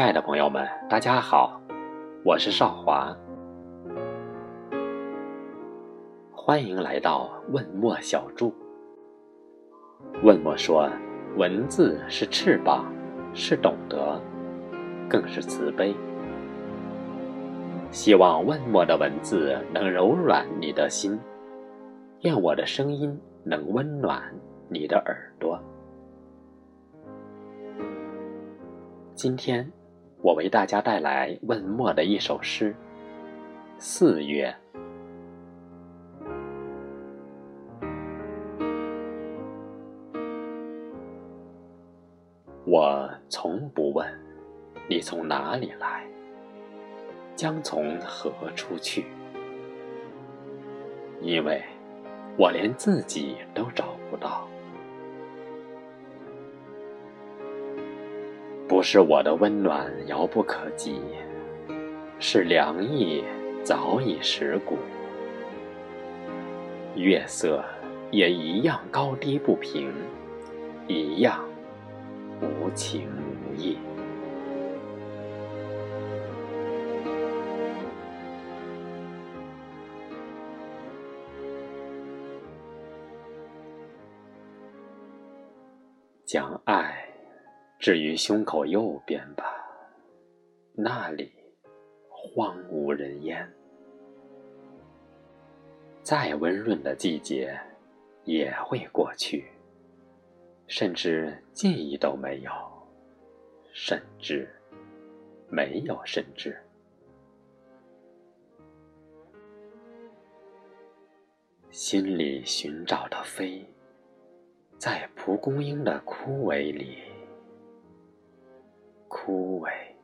亲爱的朋友们，大家好，我是少华，欢迎来到问墨小筑。问墨说，文字是翅膀，是懂得，更是慈悲。希望问墨的文字能柔软你的心，愿我的声音能温暖你的耳朵。今天。我为大家带来问墨的一首诗《四月》。我从不问你从哪里来，将从何处去，因为我连自己都找不到。不是我的温暖遥不可及，是凉意早已蚀骨。月色也一样高低不平，一样无情无义。将爱。置于胸口右边吧，那里荒无人烟。再温润的季节也会过去，甚至记忆都没有，甚至没有甚至。心里寻找的飞，在蒲公英的枯萎里。枯萎。